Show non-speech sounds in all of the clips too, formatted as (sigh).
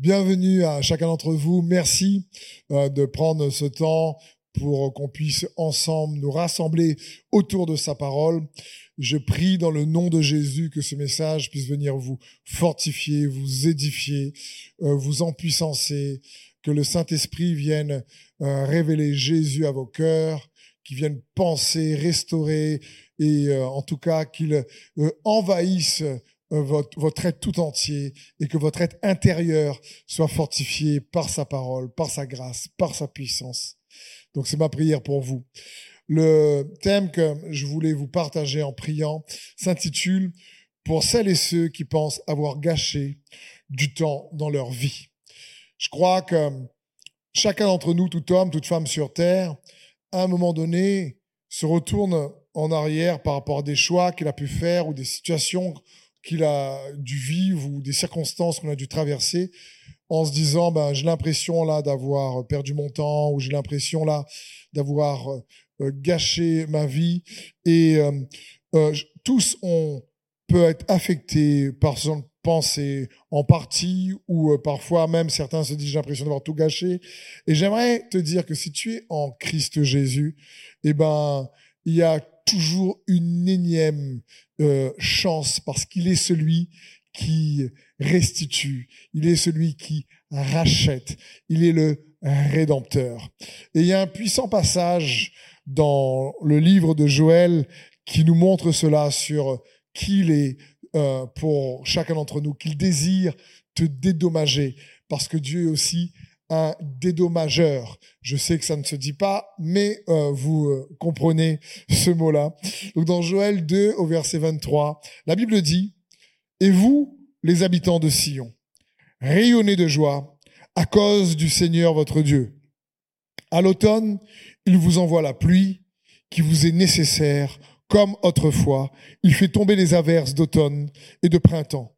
Bienvenue à chacun d'entre vous. Merci euh, de prendre ce temps pour qu'on puisse ensemble nous rassembler autour de sa parole. Je prie dans le nom de Jésus que ce message puisse venir vous fortifier, vous édifier, euh, vous empuissancer, que le Saint-Esprit vienne euh, révéler Jésus à vos cœurs, qu'il vienne penser, restaurer et en tout cas qu'il envahisse votre, votre être tout entier et que votre être intérieur soit fortifié par sa parole, par sa grâce, par sa puissance. Donc c'est ma prière pour vous. Le thème que je voulais vous partager en priant s'intitule Pour celles et ceux qui pensent avoir gâché du temps dans leur vie. Je crois que chacun d'entre nous, tout homme, toute femme sur Terre, à un moment donné, se retourne en arrière par rapport à des choix qu'il a pu faire ou des situations qu'il a dû vivre ou des circonstances qu'on a dû traverser en se disant ben j'ai l'impression là d'avoir perdu mon temps ou j'ai l'impression là d'avoir euh, euh, gâché ma vie. Et euh, tous on peut être affectés par son pensée en partie ou parfois même certains se disent j'ai l'impression d'avoir tout gâché. Et j'aimerais te dire que si tu es en Christ Jésus eh ben il y a toujours une énième euh, chance parce qu'il est celui qui restitue, il est celui qui rachète, il est le rédempteur. Et il y a un puissant passage dans le livre de Joël qui nous montre cela sur qui il est euh, pour chacun d'entre nous, qu'il désire te dédommager parce que Dieu est aussi un dédommageur. Je sais que ça ne se dit pas, mais euh, vous euh, comprenez ce mot-là. Donc dans Joël 2 au verset 23, la Bible dit, Et vous, les habitants de Sion, rayonnez de joie à cause du Seigneur votre Dieu. À l'automne, il vous envoie la pluie qui vous est nécessaire, comme autrefois, il fait tomber les averses d'automne et de printemps.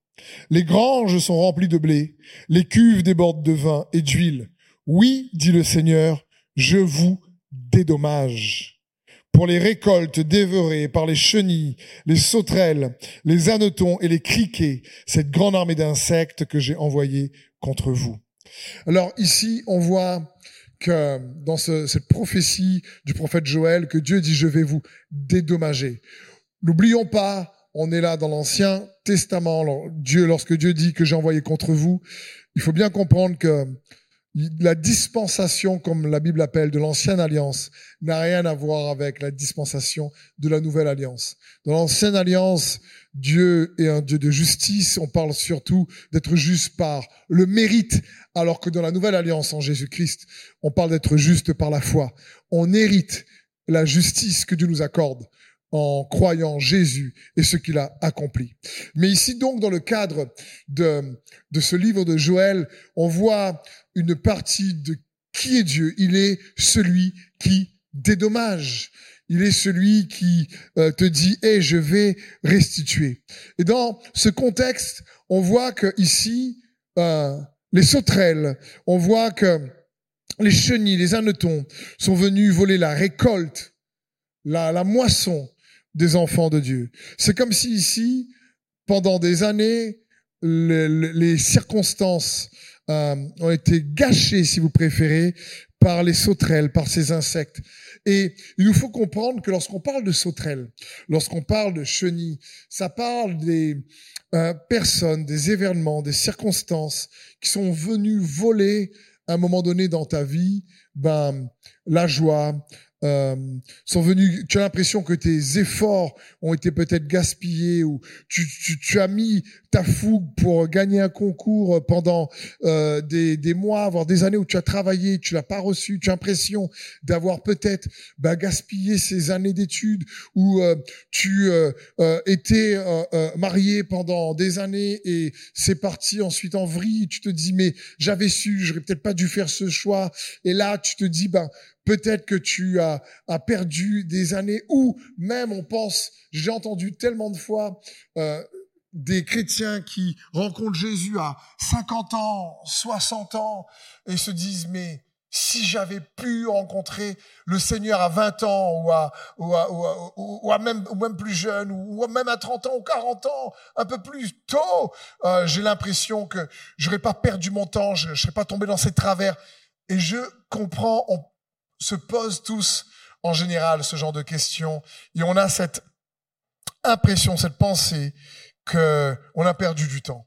Les granges sont remplies de blé, les cuves débordent de vin et d'huile. Oui, dit le Seigneur, je vous dédommage. Pour les récoltes dévorées par les chenilles, les sauterelles, les hannetons et les criquets, cette grande armée d'insectes que j'ai envoyée contre vous. Alors ici, on voit que dans cette prophétie du prophète Joël, que Dieu dit, je vais vous dédommager. N'oublions pas on est là dans l'Ancien Testament. Dieu, lorsque Dieu dit que j'ai envoyé contre vous, il faut bien comprendre que la dispensation, comme la Bible appelle, de l'ancienne alliance, n'a rien à voir avec la dispensation de la nouvelle alliance. Dans l'ancienne alliance, Dieu est un Dieu de justice. On parle surtout d'être juste par le mérite, alors que dans la nouvelle alliance en Jésus-Christ, on parle d'être juste par la foi. On hérite la justice que Dieu nous accorde en croyant Jésus et ce qu'il a accompli. Mais ici donc, dans le cadre de, de ce livre de Joël, on voit une partie de qui est Dieu. Il est celui qui dédommage. Il est celui qui euh, te dit, hé, je vais restituer. Et dans ce contexte, on voit que ici, euh, les sauterelles, on voit que les chenilles, les hannetons sont venus voler la récolte, la, la moisson, des enfants de Dieu. C'est comme si ici, pendant des années, les, circonstances euh, ont été gâchées, si vous préférez, par les sauterelles, par ces insectes. Et il nous faut comprendre que lorsqu'on parle de sauterelles, lorsqu'on parle de chenilles, ça parle des euh, personnes, des événements, des circonstances qui sont venues voler à un moment donné dans ta vie, ben, la joie, euh, sont venus, tu as l'impression que tes efforts ont été peut-être gaspillés ou tu, tu, tu, as mis ta fougue pour gagner un concours pendant euh, des, des, mois, voire des années où tu as travaillé, tu l'as pas reçu, tu as l'impression d'avoir peut-être bah, gaspillé ces années d'études ou euh, tu euh, euh étais euh, marié pendant des années et c'est parti ensuite en vrille, tu te dis mais j'avais su, j'aurais peut-être pas dû faire ce choix. Et là tu te dis ben Peut-être que tu as, perdu des années ou même on pense, j'ai entendu tellement de fois euh, des chrétiens qui rencontrent Jésus à 50 ans, 60 ans et se disent mais si j'avais pu rencontrer le Seigneur à 20 ans ou à, même, plus jeune ou, même à 30 ans ou 40 ans, un peu plus tôt, euh, j'ai l'impression que j'aurais pas perdu mon temps, je, je serais pas tombé dans ces travers. Et je comprends, on se pose tous en général ce genre de questions. Et on a cette impression, cette pensée que on a perdu du temps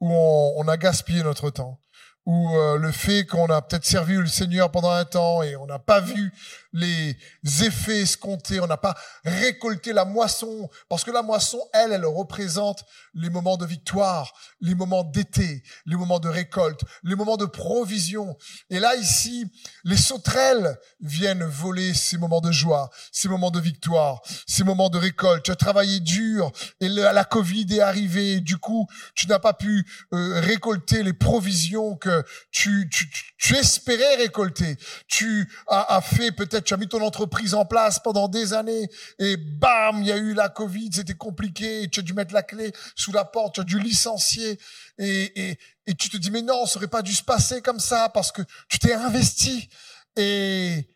ou on, on a gaspillé notre temps ou euh, le fait qu'on a peut-être servi le Seigneur pendant un temps et on n'a pas vu les effets escomptés, on n'a pas récolté la moisson, parce que la moisson, elle, elle représente les moments de victoire, les moments d'été, les moments de récolte, les moments de provision. Et là, ici, les sauterelles viennent voler ces moments de joie, ces moments de victoire, ces moments de récolte. Tu as travaillé dur et la Covid est arrivée, du coup, tu n'as pas pu euh, récolter les provisions que tu, tu, tu espérais récolter. Tu as, as fait peut-être, tu as mis ton entreprise en place pendant des années et bam, il y a eu la Covid, c'était compliqué, tu as dû mettre la clé sous la porte, tu as dû licencier et, et, et tu te dis mais non, ça aurait pas dû se passer comme ça parce que tu t'es investi et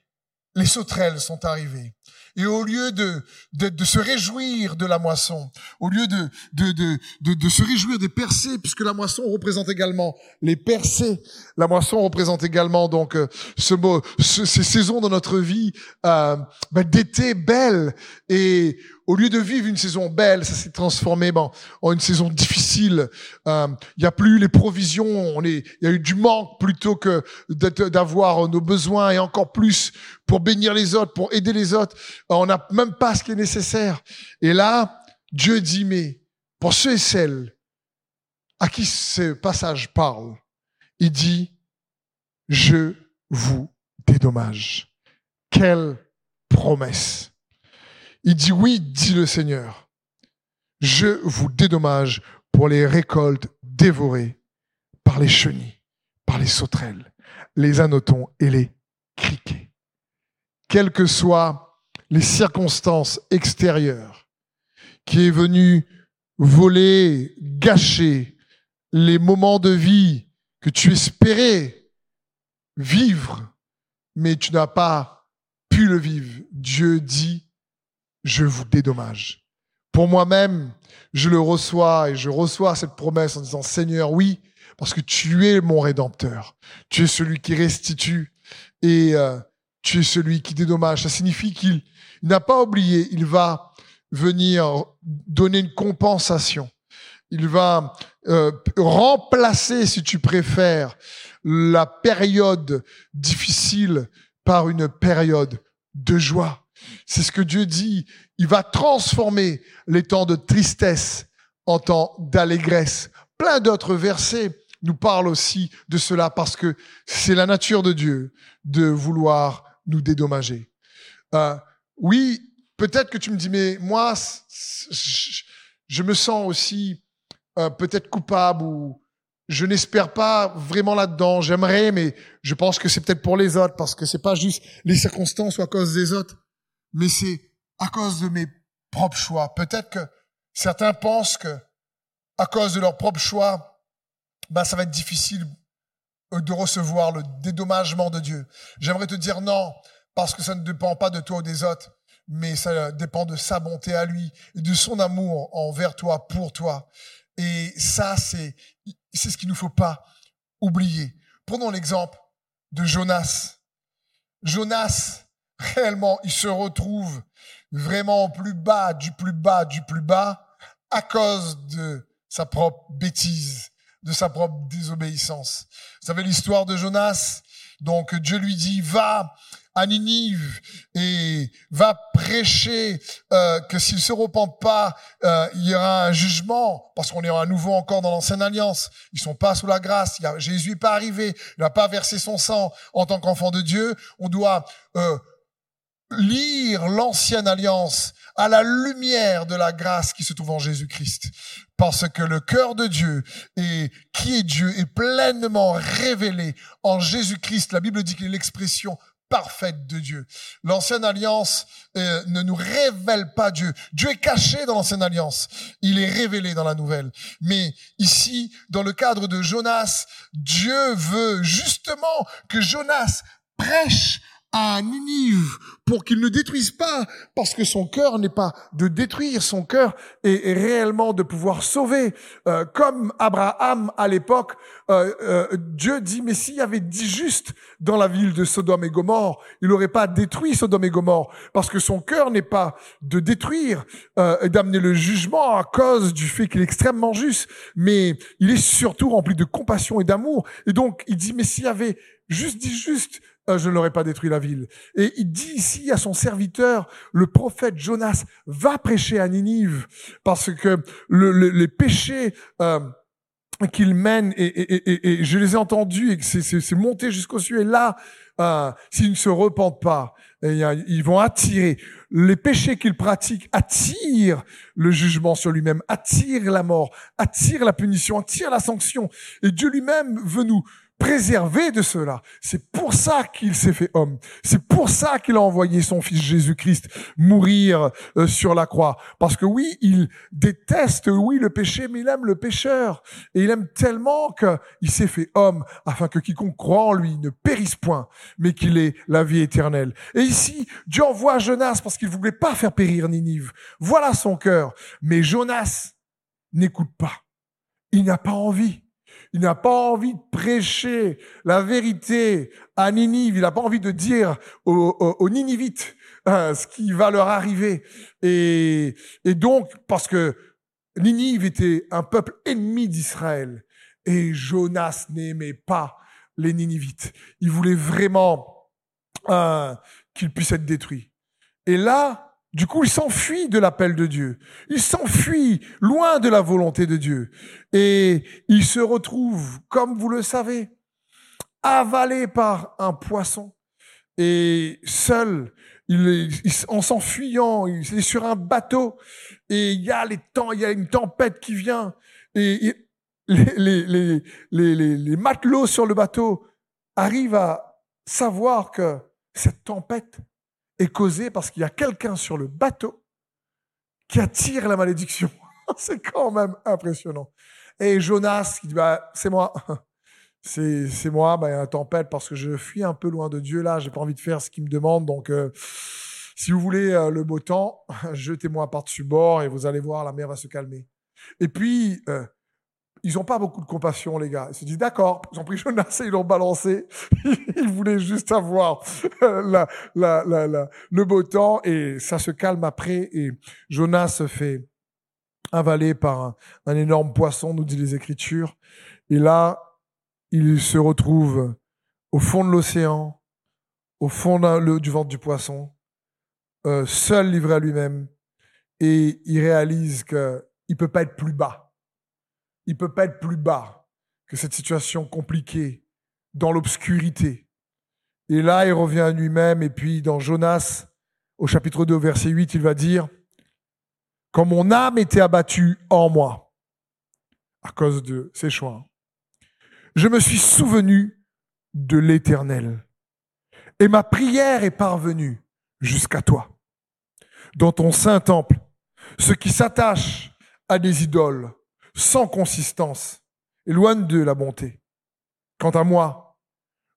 les sauterelles sont arrivées. Et au lieu de, de, de, se réjouir de la moisson, au lieu de, de, de, se réjouir des percées, puisque la moisson représente également les percées, la moisson représente également donc euh, ce mot, ces saisons dans notre vie euh, ben, d'été belles et au lieu de vivre une saison belle, ça s'est transformé ben, en une saison difficile. Il euh, n'y a plus les provisions, on est, il y a eu du manque plutôt que d'avoir nos besoins et encore plus pour bénir les autres, pour aider les autres. On n'a même pas ce qui est nécessaire. Et là, Dieu dit, mais pour ceux et celles à qui ce passage parle, il dit, je vous dédommage. Quelle promesse. Il dit oui, dit le Seigneur. Je vous dédommage pour les récoltes dévorées par les chenilles, par les sauterelles, les anotons et les criquets. Quelles que soient les circonstances extérieures qui est venu voler, gâcher les moments de vie que tu espérais vivre, mais tu n'as pas pu le vivre. Dieu dit, je vous dédommage. Pour moi-même, je le reçois et je reçois cette promesse en disant, Seigneur, oui, parce que tu es mon rédempteur. Tu es celui qui restitue et euh, tu es celui qui dédommage. Ça signifie qu'il n'a pas oublié, il va venir donner une compensation. Il va euh, remplacer, si tu préfères, la période difficile par une période de joie. C'est ce que Dieu dit. Il va transformer les temps de tristesse en temps d'allégresse. Plein d'autres versets nous parlent aussi de cela parce que c'est la nature de Dieu de vouloir nous dédommager. Euh, oui, peut-être que tu me dis, mais moi, je me sens aussi euh, peut-être coupable ou je n'espère pas vraiment là-dedans. J'aimerais, mais je pense que c'est peut-être pour les autres parce que c'est pas juste les circonstances ou à cause des autres mais c'est à cause de mes propres choix. Peut-être que certains pensent que à cause de leurs propres choix, ben ça va être difficile de recevoir le dédommagement de Dieu. J'aimerais te dire non, parce que ça ne dépend pas de toi ou des autres, mais ça dépend de sa bonté à lui et de son amour envers toi, pour toi. Et ça, c'est, c'est ce qu'il ne faut pas oublier. Prenons l'exemple de Jonas. Jonas, réellement, il se retrouve vraiment au plus bas, du plus bas, du plus bas, à cause de sa propre bêtise, de sa propre désobéissance. Vous savez l'histoire de Jonas? Donc Dieu lui dit, va à Ninive et va prêcher euh, que s'il se repent pas, euh, il y aura un jugement, parce qu'on est à nouveau encore dans l'ancienne alliance. Ils sont pas sous la grâce. Jésus n'est pas arrivé. Il n'a pas versé son sang en tant qu'enfant de Dieu. On doit euh, lire l'ancienne alliance à la lumière de la grâce qui se trouve en Jésus-Christ. Parce que le cœur de Dieu et qui est Dieu est pleinement révélé en Jésus-Christ. La Bible dit qu'il est l'expression parfaite de Dieu. L'ancienne alliance euh, ne nous révèle pas Dieu. Dieu est caché dans l'ancienne alliance. Il est révélé dans la nouvelle. Mais ici, dans le cadre de Jonas, Dieu veut justement que Jonas prêche à Ninive pour qu'il ne détruise pas, parce que son cœur n'est pas de détruire, son cœur est, réellement de pouvoir sauver. Euh, comme Abraham à l'époque, euh, euh, Dieu dit, mais s'il y avait dit juste dans la ville de Sodome et Gomorre, il n'aurait pas détruit Sodome et Gomorre, parce que son cœur n'est pas de détruire et d'amener le jugement à cause du fait qu'il est extrêmement juste, mais il est surtout rempli de compassion et d'amour. Et donc, il dit, mais s'il y avait juste dit juste, euh, je n'aurais pas détruit la ville. Et il dit ici à son serviteur, le prophète Jonas, va prêcher à Ninive, parce que le, les péchés euh, qu'il mène, et, et, et, je les ai entendus, et c'est monté jusqu'au ciel, et là, euh, s'ils ne se repentent pas, ils vont attirer. Les péchés qu'il pratique attirent le jugement sur lui-même, attirent la mort, attirent la punition, attirent la sanction. Et Dieu lui-même veut nous préservé de cela. C'est pour ça qu'il s'est fait homme. C'est pour ça qu'il a envoyé son fils Jésus-Christ mourir euh, sur la croix. Parce que oui, il déteste, oui, le péché, mais il aime le pécheur. Et il aime tellement qu'il s'est fait homme afin que quiconque croit en lui ne périsse point, mais qu'il ait la vie éternelle. Et ici, Dieu envoie Jonas parce qu'il voulait pas faire périr Ninive. Voilà son cœur. Mais Jonas n'écoute pas. Il n'a pas envie. Il n'a pas envie de prêcher la vérité à Ninive. Il n'a pas envie de dire aux, Ninivites euh, ce qui va leur arriver. Et, donc, parce que Ninive était un peuple ennemi d'Israël. Et Jonas n'aimait pas les Ninivites. Il voulait vraiment euh, qu'ils puissent être détruits. Et là, du coup, il s'enfuit de l'appel de Dieu. Il s'enfuit loin de la volonté de Dieu. Et il se retrouve, comme vous le savez, avalé par un poisson. Et seul, il est, en s'enfuyant, il est sur un bateau. Et il y a les temps, il y a une tempête qui vient. Et les, matelots sur le bateau arrivent à savoir que cette tempête est causé parce qu'il y a quelqu'un sur le bateau qui attire la malédiction. (laughs) c'est quand même impressionnant. Et Jonas qui dit, bah, c'est moi. (laughs) C'est, c'est moi, bah, il y a une tempête parce que je fuis un peu loin de Dieu là, j'ai pas envie de faire ce qu'il me demande. Donc, euh, si vous voulez euh, le beau temps, (laughs) jetez-moi par-dessus bord et vous allez voir, la mer va se calmer. Et puis, euh, ils n'ont pas beaucoup de compassion, les gars. Ils se disent, d'accord, ils ont pris Jonas et ils l'ont balancé. (laughs) ils voulaient juste avoir la, la, la, le beau temps et ça se calme après. Et Jonas se fait avaler par un, énorme poisson, nous dit les Écritures. Et là, il se retrouve au fond de l'océan, au fond du ventre du poisson, euh, seul livré à lui-même. Et il réalise qu'il ne peut pas être plus bas il peut pas être plus bas que cette situation compliquée dans l'obscurité. Et là, il revient à lui-même, et puis dans Jonas, au chapitre 2, verset 8, il va dire, Quand mon âme était abattue en moi, à cause de ses choix, je me suis souvenu de l'Éternel, et ma prière est parvenue jusqu'à toi. Dans ton saint temple, ceux qui s'attachent à des idoles sans consistance, éloigne de la bonté. Quant à moi,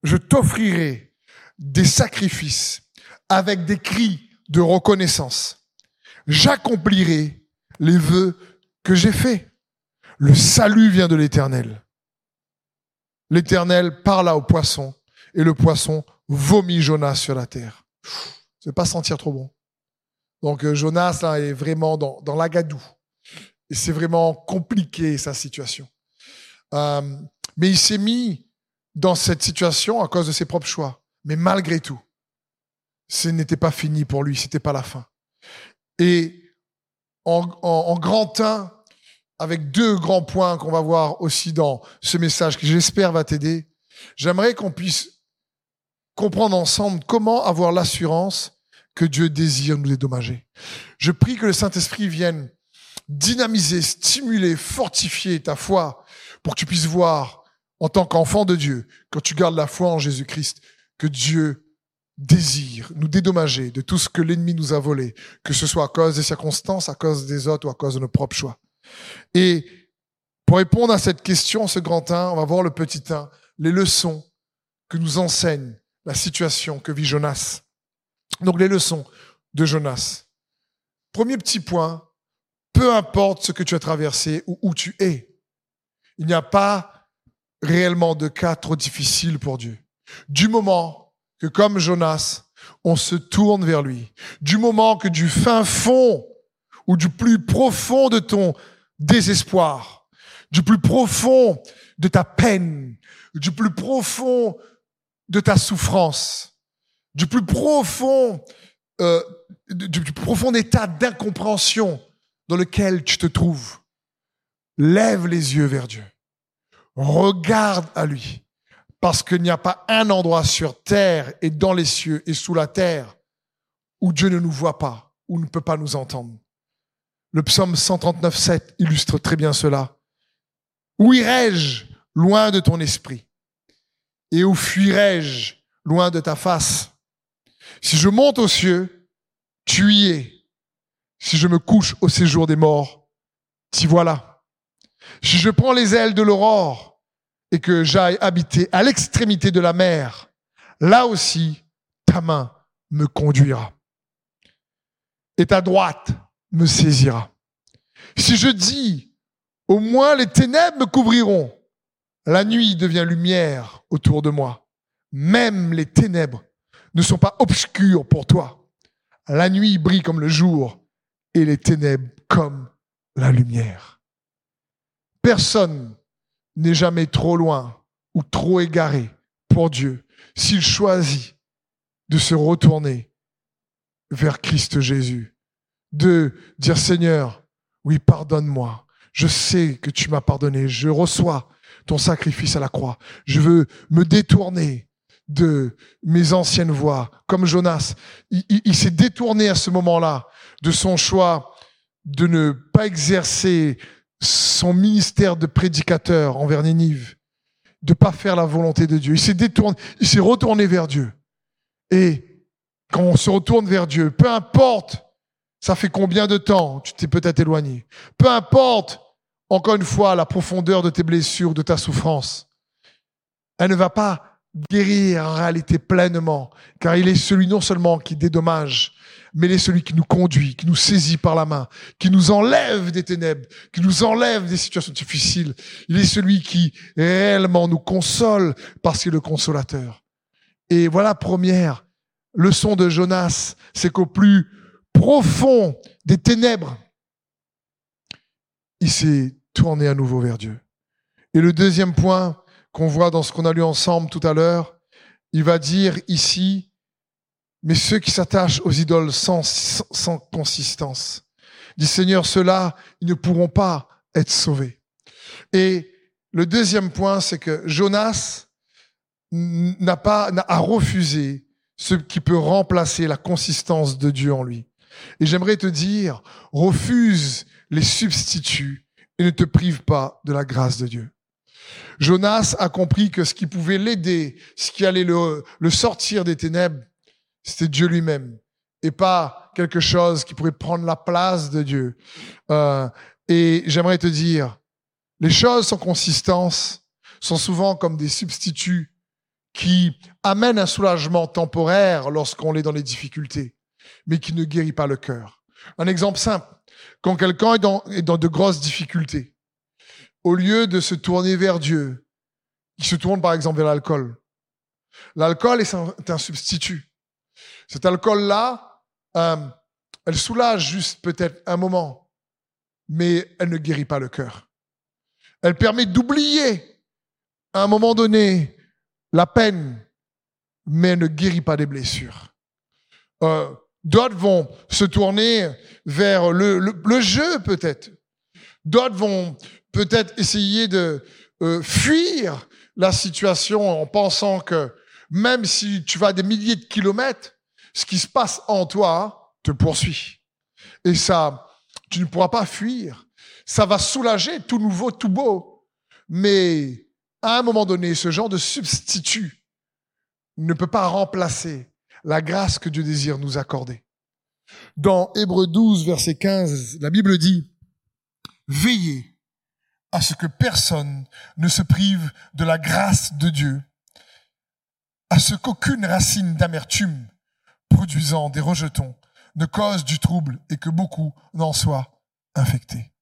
je t'offrirai des sacrifices avec des cris de reconnaissance. J'accomplirai les vœux que j'ai faits. Le salut vient de l'Éternel. L'Éternel parla au poisson et le poisson vomit Jonas sur la terre. Ne pas sentir trop bon. Donc euh, Jonas est vraiment dans, dans l'agadou. Et c'est vraiment compliqué sa situation. Euh, mais il s'est mis dans cette situation à cause de ses propres choix. Mais malgré tout, ce n'était pas fini pour lui, c'était pas la fin. Et en, en, grand 1, avec deux grands points qu'on va voir aussi dans ce message qui j'espère va t'aider, j'aimerais qu'on puisse comprendre ensemble comment avoir l'assurance que Dieu désire nous dédommager. Je prie que le Saint-Esprit vienne dynamiser, stimuler, fortifier ta foi pour que tu puisses voir en tant qu'enfant de Dieu, quand tu gardes la foi en Jésus-Christ, que Dieu désire nous dédommager de tout ce que l'ennemi nous a volé, que ce soit à cause des circonstances, à cause des autres ou à cause de nos propres choix. Et pour répondre à cette question, ce grand 1, on va voir le petit 1, les leçons que nous enseigne la situation que vit Jonas. Donc les leçons de Jonas. Premier petit point, peu importe ce que tu as traversé ou où tu es, il n'y a pas réellement de cas trop difficiles pour Dieu. Du moment que comme Jonas, on se tourne vers lui, du moment que du fin fond ou du plus profond de ton désespoir, du plus profond de ta peine, du plus profond de ta souffrance, du plus profond, euh, du plus profond état d'incompréhension dans lequel tu te trouves, lève les yeux vers Dieu. Regarde à lui. Parce qu'il n'y a pas un endroit sur terre et dans les cieux et sous la terre où Dieu ne nous voit pas, où ne peut pas nous entendre. Le psaume 139, 7 illustre très bien cela. Où irai-je loin de ton esprit? Et où fuirai-je loin de ta face? Si je monte aux cieux, tu y es. Si je me couche au séjour des morts, t'y voilà. Si je prends les ailes de l'aurore et que j'aille habiter à l'extrémité de la mer, là aussi, ta main me conduira. Et ta droite me saisira. Si je dis, au moins les ténèbres me couvriront, la nuit devient lumière autour de moi. Même les ténèbres ne sont pas obscures pour toi. La nuit brille comme le jour et les ténèbres comme la lumière. Personne n'est jamais trop loin ou trop égaré pour Dieu s'il choisit de se retourner vers Christ Jésus, de dire Seigneur, oui, pardonne-moi, je sais que tu m'as pardonné, je reçois ton sacrifice à la croix, je veux me détourner de mes anciennes voies, comme Jonas. il s'est détourné à ce moment-là de son choix de ne pas exercer son ministère de prédicateur envers Ninive, de pas faire la volonté de Dieu. Il s'est détourné, il s'est retourné vers Dieu. Et quand on se retourne vers Dieu, peu importe, ça fait combien de temps tu t'es peut-être éloigné. Peu importe, encore une fois, la profondeur de tes blessures, de ta souffrance. Elle ne va pas guérir en réalité pleinement, car il est celui non seulement qui dédommage, mais il est celui qui nous conduit, qui nous saisit par la main, qui nous enlève des ténèbres, qui nous enlève des situations difficiles. Il est celui qui réellement nous console parce qu'il est le consolateur. Et voilà première leçon de Jonas, c'est qu'au plus profond des ténèbres, il s'est tourné à nouveau vers Dieu. Et le deuxième point, qu'on voit dans ce qu'on a lu ensemble tout à l'heure, il va dire ici, mais ceux qui s'attachent aux idoles sans, sans, consistance, dit Seigneur, ceux-là, ils ne pourront pas être sauvés. Et le deuxième point, c'est que Jonas n'a pas, a refusé ce qui peut remplacer la consistance de Dieu en lui. Et j'aimerais te dire, refuse les substituts et ne te prive pas de la grâce de Dieu. Jonas a compris que ce qui pouvait l'aider, ce qui allait le, sortir des ténèbres, c'était Dieu lui-même et pas quelque chose qui pourrait prendre la place de Dieu. Euh, et j'aimerais te dire, les choses sans consistance sont souvent comme des substituts qui amènent un soulagement temporaire lorsqu'on est dans les difficultés, mais qui ne guérit pas le cœur. Un exemple simple, quand quelqu'un est dans, est dans de grosses difficultés, au lieu de se tourner vers Dieu, il se tourne par exemple vers l'alcool. L'alcool est un, substitut. Cet alcool-là, euh, elle soulage juste peut-être un moment, mais elle ne guérit pas le cœur. Elle permet d'oublier à un moment donné la peine, mais elle ne guérit pas des blessures. Euh, D'autres vont se tourner vers le jeu peut-être. D'autres vont peut-être essayer de euh, fuir la situation en pensant que même si tu vas des milliers de kilomètres, ce qui se passe en toi te poursuit. Et ça, tu ne pourras pas fuir. Ça va soulager tout nouveau, tout beau. Mais à un moment donné, ce genre de substitut ne peut pas remplacer la grâce que Dieu désire nous accorder. Dans Hébreu 12, verset 15, la Bible dit, Veillez à ce que personne ne se prive de la grâce de Dieu. à ce qu'aucune racine d'amertume produisant des rejetons ne cause du trouble et que beaucoup n'en soient infectés.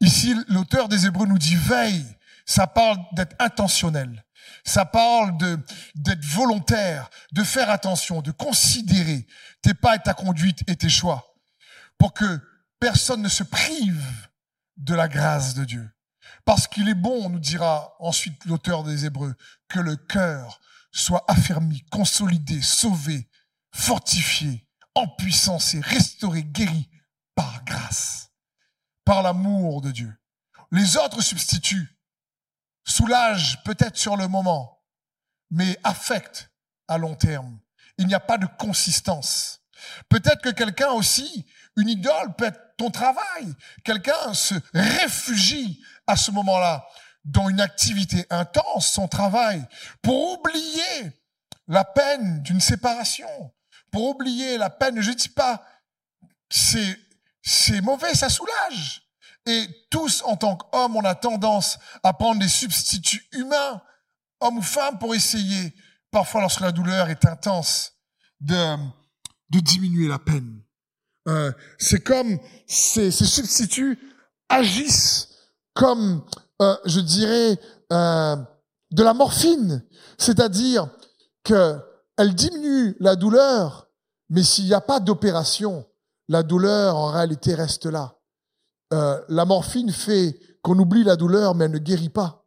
Ici, l'auteur des Hébreux nous dit veille. Ça parle d'être intentionnel. Ça parle d'être volontaire, de faire attention, de considérer tes pas et ta conduite et tes choix pour que personne ne se prive de la grâce de Dieu. Parce qu'il est bon, nous dira ensuite l'auteur des Hébreux, que le cœur soit affermi, consolidé, sauvé, fortifié, en puissance et restauré, guéri par grâce, par l'amour de Dieu. Les autres substituts soulagent peut-être sur le moment, mais affectent à long terme. Il n'y a pas de consistance. Peut-être que quelqu'un aussi, une idole peut être travail. Quelqu'un se réfugie à ce moment-là dans une activité intense, son travail, pour oublier la peine d'une séparation, pour oublier la peine, je dis pas, c'est, c'est mauvais, ça soulage. Et tous, en tant qu'hommes, on a tendance à prendre des substituts humains, hommes ou femmes, pour essayer, parfois lorsque la douleur est intense, de, de diminuer la peine. C'est comme ces, substituts agissent comme, euh, je dirais, euh, de la morphine, c'est-à-dire que elle diminue la douleur, mais s'il n'y a pas d'opération, la douleur en réalité reste là. Euh, la morphine fait qu'on oublie la douleur, mais elle ne guérit pas.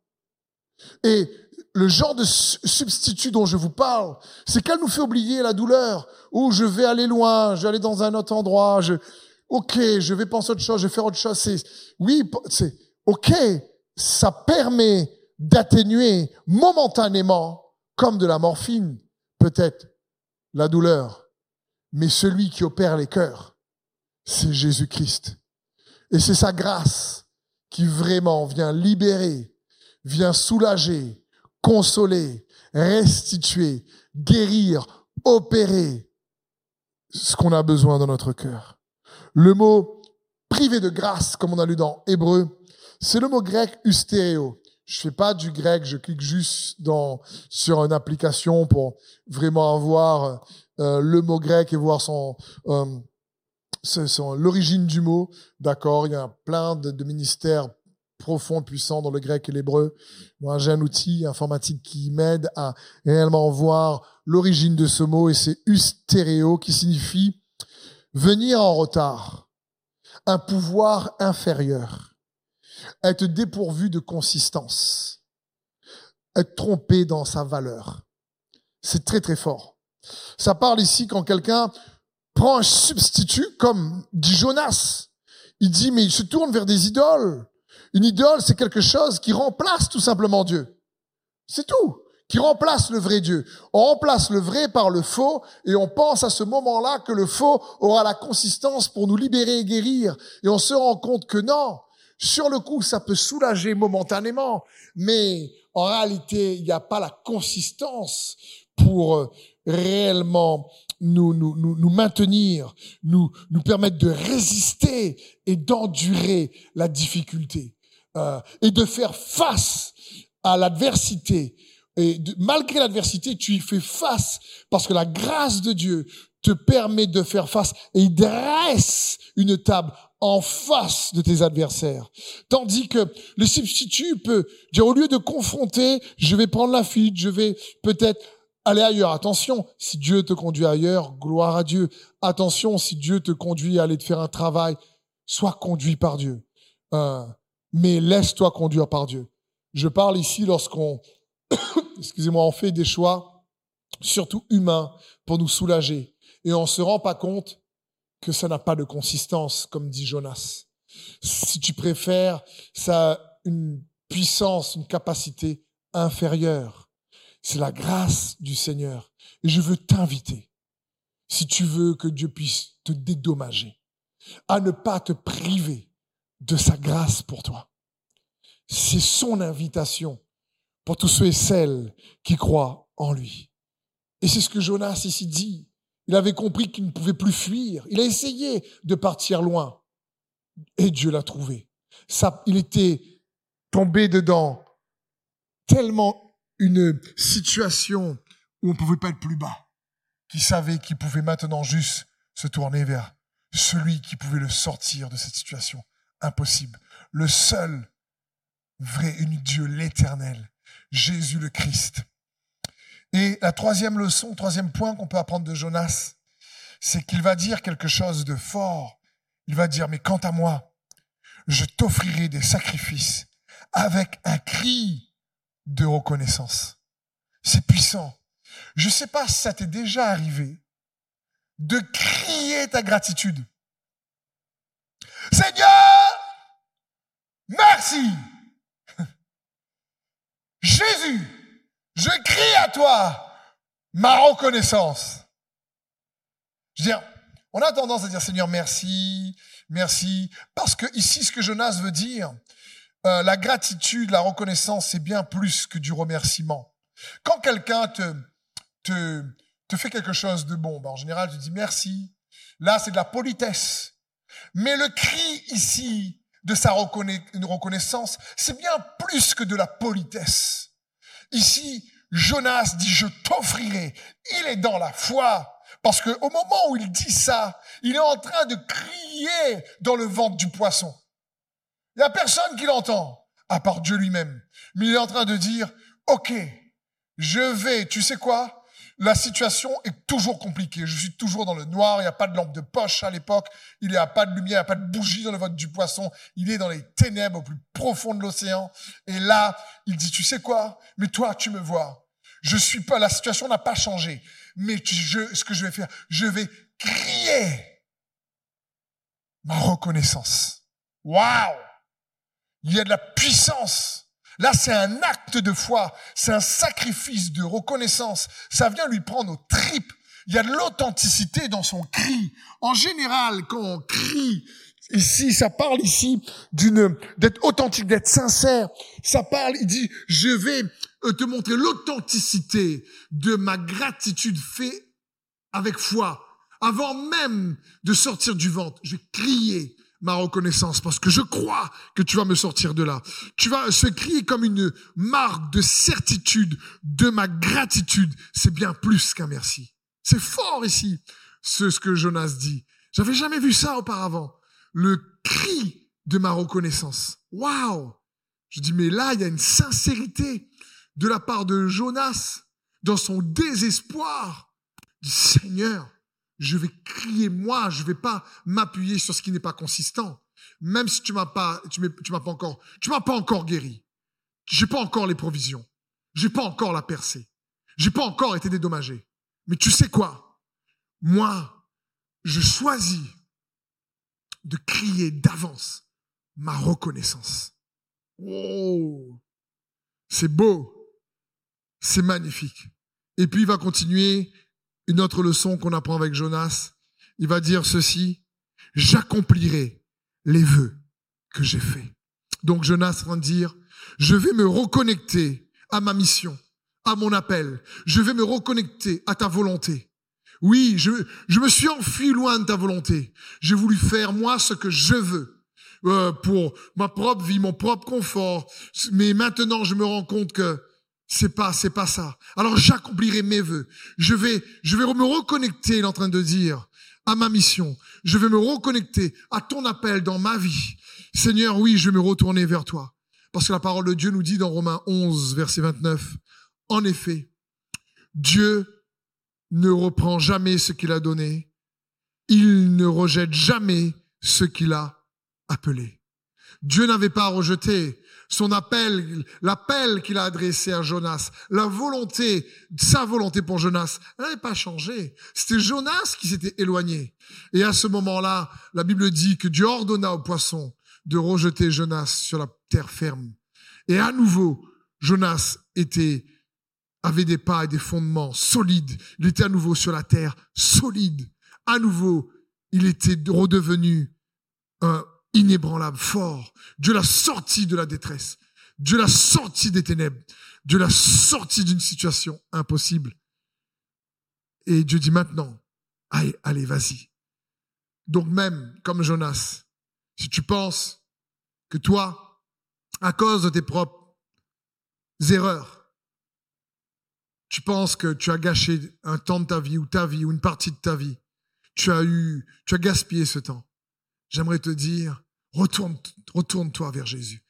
Et le genre de substitut dont je vous parle, c'est qu'elle nous fait oublier la douleur. Ou je vais aller loin, je vais aller dans un autre endroit, je, ok, je vais penser autre chose, je vais faire autre chose. C'est, oui, c'est, ok, ça permet d'atténuer momentanément, comme de la morphine, peut-être, la douleur. Mais celui qui opère les cœurs, c'est Jésus-Christ. Et c'est sa grâce qui vraiment vient libérer, vient soulager, consoler, restituer, guérir, opérer ce qu'on a besoin dans notre cœur. Le mot privé de grâce, comme on a lu dans Hébreu, c'est le mot grec ustéréo. Je fais pas du grec, je clique juste dans sur une application pour vraiment avoir euh, le mot grec et voir son, euh, l'origine du mot. D'accord, il y a plein de, de ministères profond, puissant dans le grec et l'hébreu. Moi, j'ai un outil informatique qui m'aide à réellement voir l'origine de ce mot et c'est ustéréo qui signifie venir en retard, un pouvoir inférieur, être dépourvu de consistance, être trompé dans sa valeur. C'est très très fort. Ça parle ici quand quelqu'un prend un substitut comme dit Jonas. Il dit mais il se tourne vers des idoles. Une idole, c'est quelque chose qui remplace tout simplement Dieu. C'est tout. Qui remplace le vrai Dieu. On remplace le vrai par le faux et on pense à ce moment-là que le faux aura la consistance pour nous libérer et guérir. Et on se rend compte que non. Sur le coup, ça peut soulager momentanément, mais en réalité, il n'y a pas la consistance pour euh, réellement nous, nous, nous, nous maintenir, nous, nous permettre de résister et d'endurer la difficulté. Euh, et de faire face à l'adversité. Et malgré l'adversité, tu y fais face parce que la grâce de Dieu te permet de faire face et il dresse une table en face de tes adversaires. Tandis que le substitut peut dire au lieu de confronter, je vais prendre la fuite, je vais peut-être aller ailleurs. Attention, si Dieu te conduit ailleurs, gloire à Dieu. Attention, si Dieu te conduit à aller te faire un travail, sois conduit par Dieu. Euh, mais laisse-toi conduire par Dieu. Je parle ici lorsqu'on, (coughs) excusez-moi, on fait des choix, surtout humains, pour nous soulager. Et on se rend pas compte que ça n'a pas de consistance, comme dit Jonas. Si tu préfères, ça a une puissance, une capacité inférieure. C'est la grâce du Seigneur. Et je veux t'inviter, si tu veux que Dieu puisse te dédommager, à ne pas te priver de sa grâce pour toi. C'est son invitation pour tous ceux et celles qui croient en lui. Et c'est ce que Jonas ici dit. Il avait compris qu'il ne pouvait plus fuir. Il a essayé de partir loin. Et Dieu l'a trouvé. Il était tombé dedans tellement une situation où on pouvait pas être plus bas, qui savait qu'il pouvait maintenant juste se tourner vers celui qui pouvait le sortir de cette situation impossible, le seul vrai unique Dieu, l'éternel, Jésus le Christ. Et la troisième leçon, troisième point qu'on peut apprendre de Jonas, c'est qu'il va dire quelque chose de fort. Il va dire, mais quant à moi, je t'offrirai des sacrifices avec un cri de reconnaissance. C'est puissant. Je ne sais pas si ça t'est déjà arrivé de crier ta gratitude. Seigneur, merci. (laughs) Jésus, je crie à toi ma reconnaissance. Je veux dire, on a tendance à dire Seigneur, merci, merci, parce que ici, ce que Jonas veut dire, euh, la gratitude, la reconnaissance, c'est bien plus que du remerciement. Quand quelqu'un te, te, te fait quelque chose de bon, ben en général, tu dis merci. Là, c'est de la politesse. Mais le cri ici de sa reconnaissance, c'est bien plus que de la politesse. Ici, Jonas dit, je t'offrirai. Il est dans la foi. Parce qu'au moment où il dit ça, il est en train de crier dans le ventre du poisson. Il n'y a personne qui l'entend, à part Dieu lui-même. Mais il est en train de dire, OK, je vais, tu sais quoi? La situation est toujours compliquée. Je suis toujours dans le noir. Il n'y a pas de lampe de poche à l'époque. Il n'y a pas de lumière, il n'y a pas de bougie dans le ventre du poisson. Il est dans les ténèbres au plus profond de l'océan. Et là, il dit, tu sais quoi? Mais toi, tu me vois. Je suis pas, la situation n'a pas changé. Mais je, ce que je vais faire, je vais crier ma reconnaissance. Waouh! Il y a de la puissance Là, c'est un acte de foi, c'est un sacrifice de reconnaissance. Ça vient lui prendre aux tripes. Il y a de l'authenticité dans son cri. En général, quand on crie, ici, ça parle ici d'une, d'être authentique, d'être sincère. Ça parle, il dit, je vais euh, te montrer l'authenticité de ma gratitude faite avec foi. Avant même de sortir du ventre, je crier ma reconnaissance parce que je crois que tu vas me sortir de là. Tu vas se crier comme une marque de certitude de ma gratitude. C'est bien plus qu'un merci. C'est fort ici, ce, ce que Jonas dit. J'avais jamais vu ça auparavant. Le cri de ma reconnaissance. Waouh! Je dis, mais là, il y a une sincérité de la part de Jonas dans son désespoir. Du Seigneur, je vais crier moi, je vais pas m'appuyer sur ce qui n'est pas consistant. Même si tu m'as pas, tu m'as pas encore, tu m'as pas encore guéri. J'ai pas encore les provisions. J'ai pas encore la percée. J'ai pas encore été dédommagé. Mais tu sais quoi? Moi, je choisis de crier d'avance ma reconnaissance. Oh, c'est beau, c'est magnifique. Et puis il va continuer une autre leçon qu'on apprend avec Jonas. Il va dire ceci, j'accomplirai les vœux que j'ai faits. Donc Jonas va dire, je vais me reconnecter à ma mission, à mon appel. Je vais me reconnecter à ta volonté. Oui, je, je me suis enfui loin de ta volonté. J'ai voulu faire moi ce que je veux euh, pour ma propre vie, mon propre confort. Mais maintenant, je me rends compte que c'est pas, c'est pas ça. Alors j'accomplirai mes vœux. Je vais, je vais me reconnecter, il est en train de dire, à ma mission. Je vais me reconnecter à ton appel dans ma vie. Seigneur, oui, je vais me retourner vers toi. Parce que la parole de Dieu nous dit dans Romains 11, verset 29, en effet, Dieu ne reprend jamais ce qu'il a donné. Il ne rejette jamais ce qu'il a appelé. Dieu n'avait pas rejeté son appel, l'appel qu'il a adressé à Jonas, la volonté, sa volonté pour Jonas, elle n'avait pas changé. C'était Jonas qui s'était éloigné. Et à ce moment-là, la Bible dit que Dieu ordonna au poisson de rejeter Jonas sur la terre ferme. Et à nouveau, Jonas était, avait des pas et des fondements solides. Il était à nouveau sur la terre solide. À nouveau, il était redevenu un inébranlable, fort. Dieu l'a sorti de la détresse. Dieu l'a sorti des ténèbres. Dieu l'a sorti d'une situation impossible. Et Dieu dit maintenant, allez, allez, vas-y. Donc même, comme Jonas, si tu penses que toi, à cause de tes propres erreurs, tu penses que tu as gâché un temps de ta vie ou ta vie ou une partie de ta vie, tu as eu, tu as gaspillé ce temps. J'aimerais te dire, retourne, retourne-toi vers Jésus.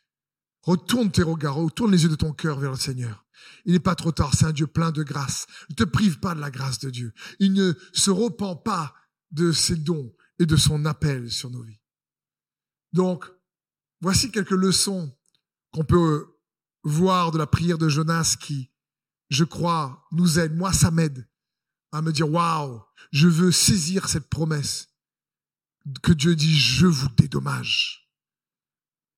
Retourne tes regards, retourne les yeux de ton cœur vers le Seigneur. Il n'est pas trop tard, c'est un Dieu plein de grâce. Ne te prive pas de la grâce de Dieu. Il ne se repent pas de ses dons et de son appel sur nos vies. Donc, voici quelques leçons qu'on peut voir de la prière de Jonas qui, je crois, nous aide. Moi, ça m'aide à me dire, waouh, je veux saisir cette promesse que Dieu dit, je vous dédommage.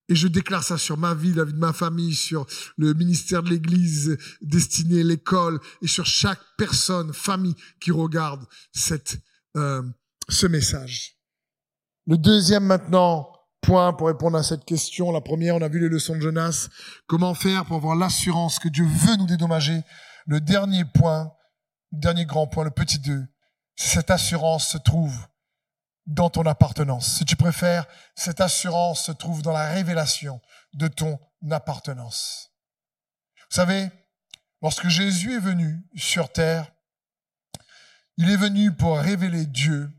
Et je déclare ça sur ma vie, la vie de ma famille, sur le ministère de l'Église destiné l'école et sur chaque personne, famille qui regarde cette, euh, ce message. Le deuxième maintenant point pour répondre à cette question. La première, on a vu les leçons de Jonas. Comment faire pour avoir l'assurance que Dieu veut nous dédommager? Le dernier point, le dernier grand point, le petit deux, cette assurance se trouve dans ton appartenance. Si tu préfères, cette assurance se trouve dans la révélation de ton appartenance. Vous savez, lorsque Jésus est venu sur terre, il est venu pour révéler Dieu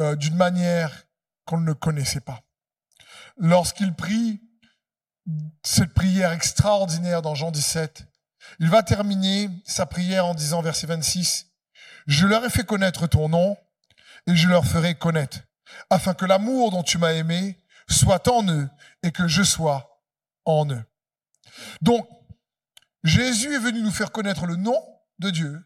euh, d'une manière qu'on ne connaissait pas. Lorsqu'il prie cette prière extraordinaire dans Jean 17, il va terminer sa prière en disant, verset 26, Je leur ai fait connaître ton nom et je leur ferai connaître, afin que l'amour dont tu m'as aimé soit en eux et que je sois en eux. Donc, Jésus est venu nous faire connaître le nom de Dieu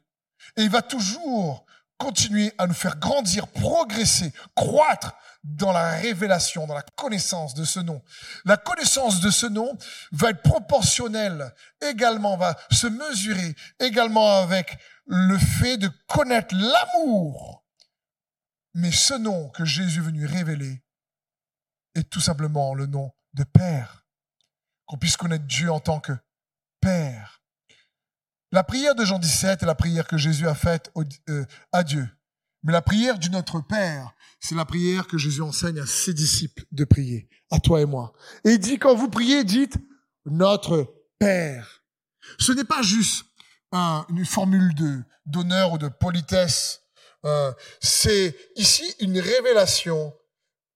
et il va toujours continuer à nous faire grandir, progresser, croître dans la révélation, dans la connaissance de ce nom. La connaissance de ce nom va être proportionnelle également, va se mesurer également avec le fait de connaître l'amour. Mais ce nom que Jésus est venu révéler est tout simplement le nom de Père. Qu'on puisse connaître Dieu en tant que Père. La prière de Jean 17 est la prière que Jésus a faite euh, à Dieu. Mais la prière du Notre Père, c'est la prière que Jésus enseigne à ses disciples de prier, à toi et moi. Et il dit, quand vous priez, dites Notre Père. Ce n'est pas juste une formule d'honneur ou de politesse. Euh, c'est ici une révélation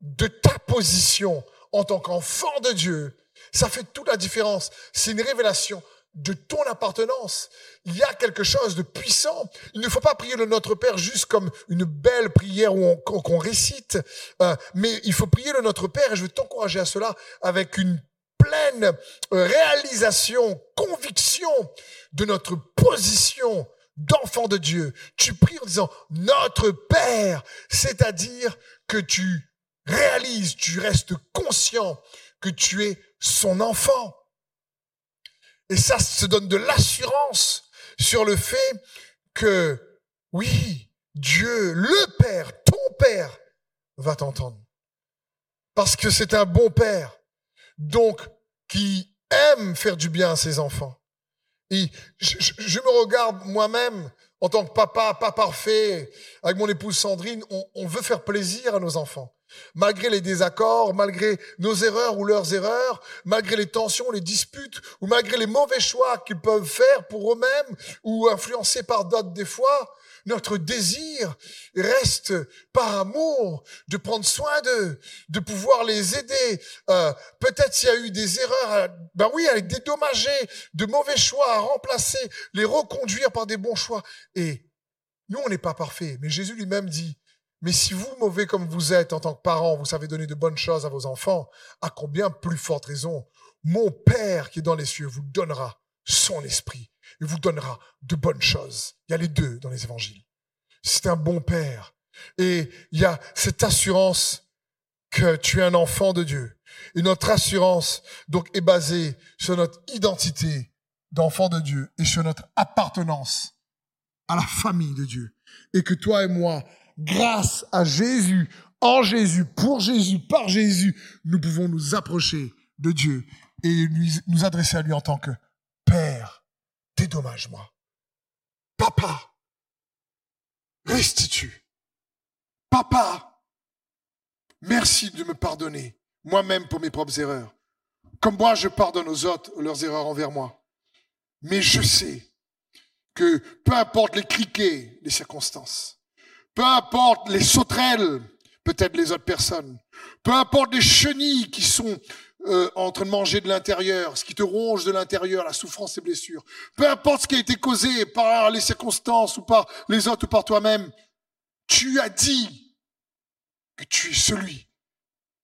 de ta position en tant qu'enfant de Dieu. Ça fait toute la différence. C'est une révélation de ton appartenance. Il y a quelque chose de puissant. Il ne faut pas prier le Notre Père juste comme une belle prière qu'on récite, euh, mais il faut prier le Notre Père, et je veux t'encourager à cela, avec une pleine réalisation, conviction de notre position d'enfant de Dieu. Tu pries en disant Notre Père, c'est-à-dire que tu réalises, tu restes conscient que tu es son enfant. Et ça se donne de l'assurance sur le fait que, oui, Dieu, le Père, ton Père, va t'entendre. Parce que c'est un bon Père, donc qui aime faire du bien à ses enfants. Je, me regarde moi-même en tant que papa, pas parfait, avec mon épouse Sandrine, on veut faire plaisir à nos enfants malgré les désaccords, malgré nos erreurs ou leurs erreurs, malgré les tensions, les disputes, ou malgré les mauvais choix qu'ils peuvent faire pour eux-mêmes ou influencés par d'autres des fois, notre désir reste par amour de prendre soin d'eux, de pouvoir les aider. Euh, peut-être s'il y a eu des erreurs, ben oui, à les dédommager, de mauvais choix à remplacer, les reconduire par des bons choix. Et nous, on n'est pas parfait, mais Jésus lui-même dit, mais si vous, mauvais comme vous êtes en tant que parent, vous savez donner de bonnes choses à vos enfants, à combien plus forte raison mon Père qui est dans les cieux vous donnera son esprit et vous donnera de bonnes choses. Il y a les deux dans les évangiles. C'est un bon Père. Et il y a cette assurance que tu es un enfant de Dieu. Et notre assurance, donc, est basée sur notre identité d'enfant de Dieu et sur notre appartenance à la famille de Dieu. Et que toi et moi, grâce à Jésus, en Jésus, pour Jésus, par Jésus, nous pouvons nous approcher de Dieu et nous adresser à lui en tant que Père, dédommage-moi. Papa, restitue. Papa, merci de me pardonner, moi-même pour mes propres erreurs. Comme moi, je pardonne aux autres leurs erreurs envers moi. Mais je sais que peu importe les criquets, les circonstances, peu importe les sauterelles, peut-être les autres personnes, peu importe les chenilles qui sont euh, en train de manger de l'intérieur, ce qui te ronge de l'intérieur, la souffrance et blessures, peu importe ce qui a été causé par les circonstances ou par les autres ou par toi-même, tu as dit que tu es celui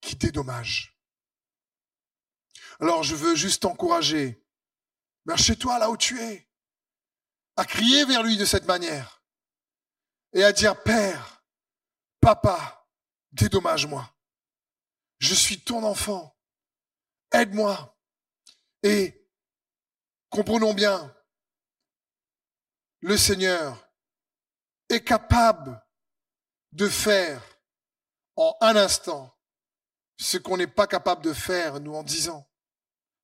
qui dédommage. Alors je veux juste t'encourager, marche chez toi là où tu es, à crier vers lui de cette manière et à dire, Père, Papa, dédommage-moi. Je suis ton enfant. Aide-moi. Et comprenons bien, le Seigneur est capable de faire en un instant ce qu'on n'est pas capable de faire, nous, en dix ans,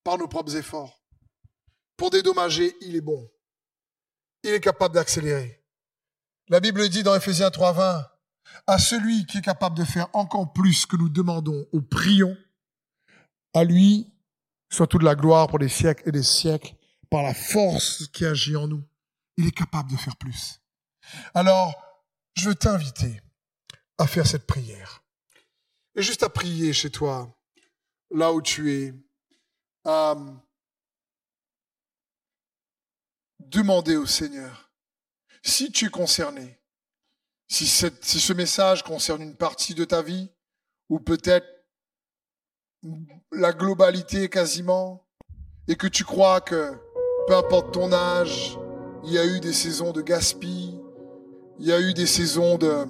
par nos propres efforts. Pour dédommager, il est bon. Il est capable d'accélérer. La Bible dit dans Ephésiens 3.20, à celui qui est capable de faire encore plus que nous demandons ou prions, à lui soit toute la gloire pour des siècles et des siècles, par la force qui agit en nous. Il est capable de faire plus. Alors, je veux t'inviter à faire cette prière. Et juste à prier chez toi, là où tu es, à demander au Seigneur, si tu es concerné, si, ce message concerne une partie de ta vie, ou peut-être la globalité quasiment, et que tu crois que peu importe ton âge, il y a eu des saisons de gaspille, il y a eu des saisons de,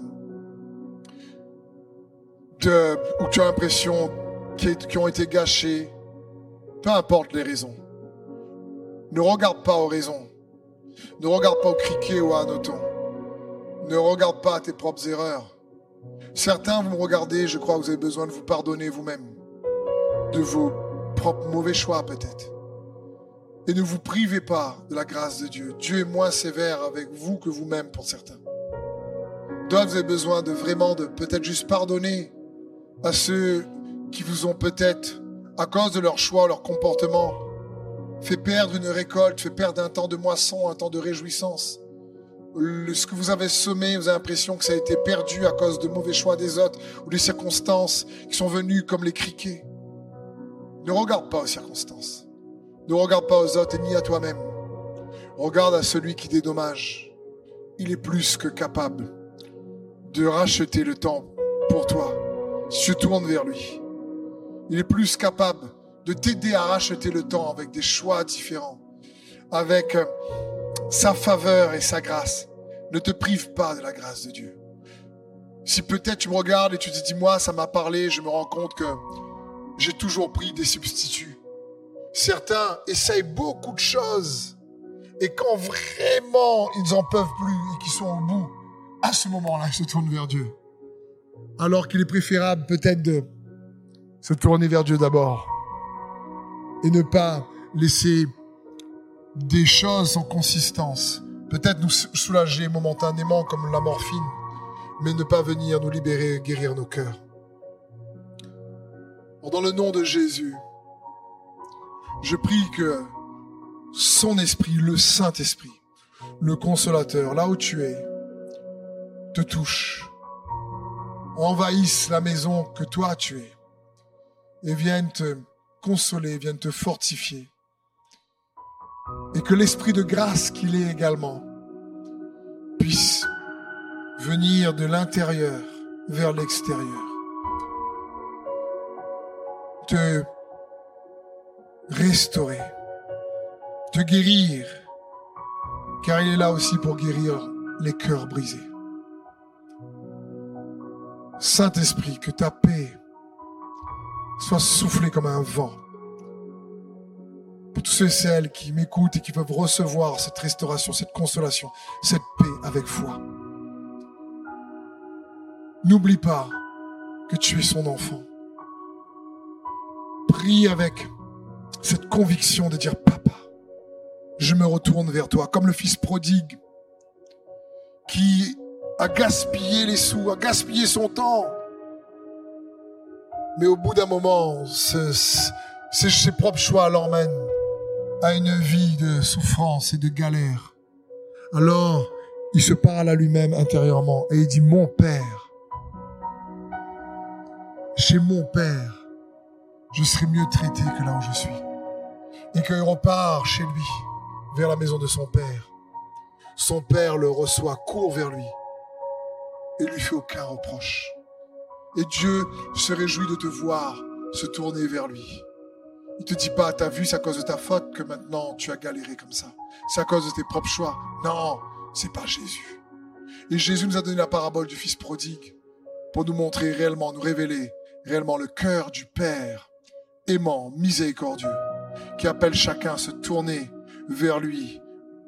de où tu as l'impression qui, ont été gâchées, peu importe les raisons. Ne regarde pas aux raisons. Ne regarde pas au criquet ou à un auton. Ne regarde pas à tes propres erreurs. Certains, vous me regardez, je crois que vous avez besoin de vous pardonner vous-même de vos propres mauvais choix peut-être. Et ne vous privez pas de la grâce de Dieu. Dieu est moins sévère avec vous que vous-même pour certains. D'autres, vous avez besoin de vraiment de peut-être juste pardonner à ceux qui vous ont peut-être, à cause de leur choix, leur comportement, fait perdre une récolte, fait perdre un temps de moisson, un temps de réjouissance ce que vous avez semé, vous avez l'impression que ça a été perdu à cause de mauvais choix des autres ou des circonstances qui sont venues comme les criquets. Ne regarde pas aux circonstances. Ne regarde pas aux autres et ni à toi-même. Regarde à celui qui dédommage. Il est plus que capable de racheter le temps pour toi. Si tu tournes vers lui. Il est plus capable de t'aider à racheter le temps avec des choix différents, avec euh, sa faveur et sa grâce. Ne te prive pas de la grâce de Dieu. Si peut-être tu me regardes et tu te dis, moi, ça m'a parlé, je me rends compte que j'ai toujours pris des substituts. Certains essayent beaucoup de choses. Et quand vraiment ils en peuvent plus et qu'ils sont au bout, à ce moment-là, ils se tournent vers Dieu. Alors qu'il est préférable peut-être de se tourner vers Dieu d'abord et ne pas laisser des choses en consistance. Peut-être nous soulager momentanément comme la morphine, mais ne pas venir nous libérer et guérir nos cœurs. Dans le nom de Jésus, je prie que son esprit, le Saint-Esprit, le consolateur, là où tu es, te touche, envahisse la maison que toi tu es et vienne te consoler, vienne te fortifier et que l'esprit de grâce qu'il est également puisse venir de l'intérieur vers l'extérieur. Te restaurer, te guérir, car il est là aussi pour guérir les cœurs brisés. Saint-Esprit, que ta paix soit soufflée comme un vent pour tous ceux et celles qui m'écoutent et qui peuvent recevoir cette restauration, cette consolation, cette paix avec foi. N'oublie pas que tu es son enfant. Prie avec cette conviction de dire, Papa, je me retourne vers toi, comme le fils prodigue qui a gaspillé les sous, a gaspillé son temps. Mais au bout d'un moment, ses propres choix l'emmènent à une vie de souffrance et de galère, alors il se parle à lui-même intérieurement et il dit, mon Père, chez mon Père, je serai mieux traité que là où je suis. Et qu'il repart chez lui, vers la maison de son Père. Son Père le reçoit, court vers lui et lui fait aucun reproche. Et Dieu se réjouit de te voir se tourner vers lui. Il te dit pas, t'as vu, c'est à cause de ta faute que maintenant tu as galéré comme ça. C'est à cause de tes propres choix. Non, c'est pas Jésus. Et Jésus nous a donné la parabole du Fils prodigue pour nous montrer réellement, nous révéler réellement le cœur du Père aimant, miséricordieux, qui appelle chacun à se tourner vers lui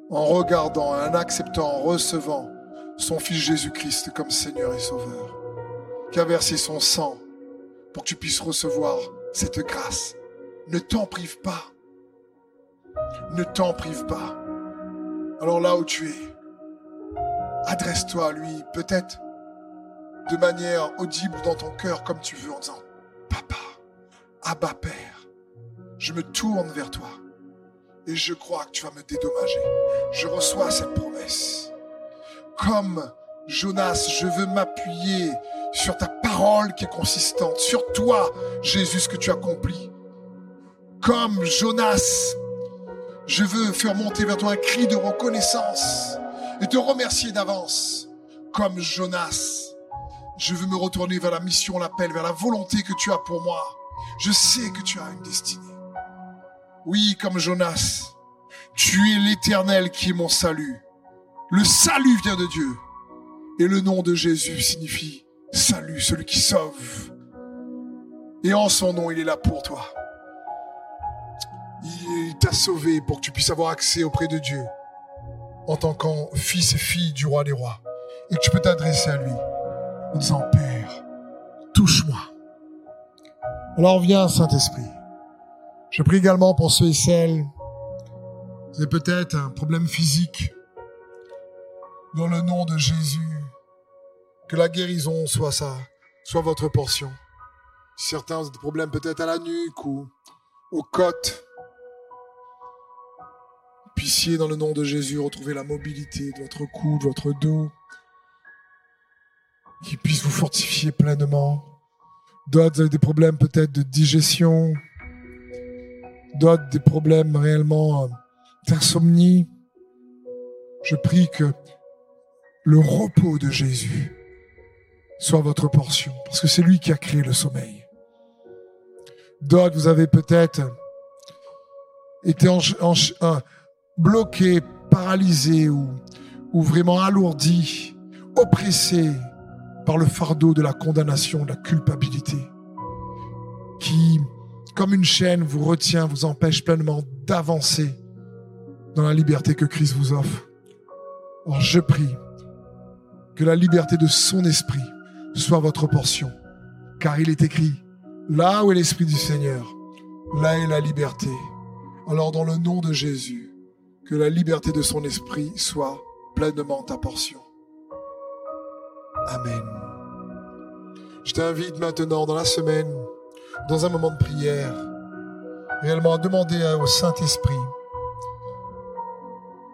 en regardant, en acceptant, en recevant son Fils Jésus-Christ comme Seigneur et Sauveur, qui a versé son sang pour que tu puisses recevoir cette grâce. Ne t'en prive pas. Ne t'en prive pas. Alors là où tu es, adresse-toi à lui, peut-être de manière audible dans ton cœur comme tu veux en disant, Papa, Abba Père, je me tourne vers toi et je crois que tu vas me dédommager. Je reçois cette promesse. Comme Jonas, je veux m'appuyer sur ta parole qui est consistante, sur toi, Jésus, ce que tu accomplis. Comme Jonas, je veux faire monter vers toi un cri de reconnaissance et te remercier d'avance. Comme Jonas, je veux me retourner vers la mission, l'appel, vers la volonté que tu as pour moi. Je sais que tu as une destinée. Oui, comme Jonas, tu es l'éternel qui est mon salut. Le salut vient de Dieu. Et le nom de Jésus signifie salut, celui qui sauve. Et en son nom, il est là pour toi. Il t'a sauvé pour que tu puisses avoir accès auprès de Dieu en tant qu'en fils et fille du roi des rois. Et que tu peux t'adresser à lui en disant, Père, touche-moi. Alors viens, Saint-Esprit. Je prie également pour ceux et celles qui ont peut-être un problème physique. Dans le nom de Jésus, que la guérison soit ça, soit votre portion. Certains ont des problèmes peut-être à la nuque ou aux côtes. Puissiez dans le nom de Jésus retrouver la mobilité de votre cou, de votre dos, qui puisse vous fortifier pleinement. D'autres ont des problèmes peut-être de digestion, d'autres des problèmes réellement euh, d'insomnie. Je prie que le repos de Jésus soit votre portion, parce que c'est lui qui a créé le sommeil. D'autres, vous avez peut-être été bloqué, paralysé ou vraiment alourdi, oppressé par le fardeau de la condamnation, de la culpabilité, qui comme une chaîne, vous retient, vous empêche pleinement d'avancer dans la liberté que Christ vous offre. Or, je prie que la liberté de son esprit soit votre portion, car il est écrit, là où est l'esprit du Seigneur, là est la liberté. Alors, dans le nom de Jésus, que la liberté de son esprit soit pleinement ta portion. Amen. Je t'invite maintenant dans la semaine dans un moment de prière, réellement à demander au Saint-Esprit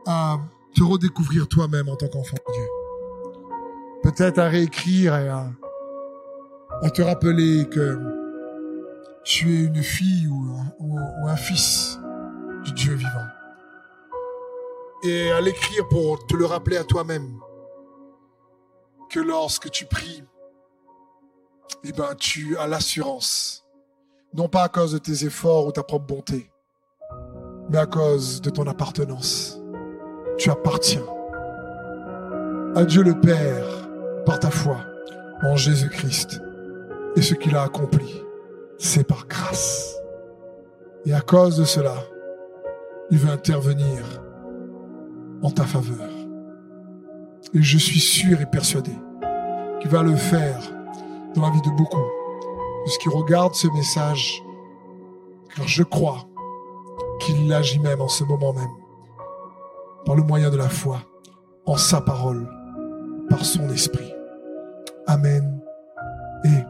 à te redécouvrir toi-même en tant qu'enfant de Dieu. Peut-être à réécrire et à, te rappeler que tu es une fille ou ou un fils du Dieu vivant. Et à l'écrire pour te le rappeler à toi-même que lorsque tu pries, eh ben, tu as l'assurance non pas à cause de tes efforts ou ta propre bonté, mais à cause de ton appartenance. Tu appartiens à Dieu le Père par ta foi en Jésus-Christ. Et ce qu'il a accompli, c'est par grâce. Et à cause de cela, il veut intervenir en ta faveur. Et je suis sûr et persuadé qu'il va le faire dans la vie de beaucoup puisqu'il regarde ce message, car je crois qu'il agit même en ce moment même, par le moyen de la foi, en sa parole, par son esprit. Amen. Et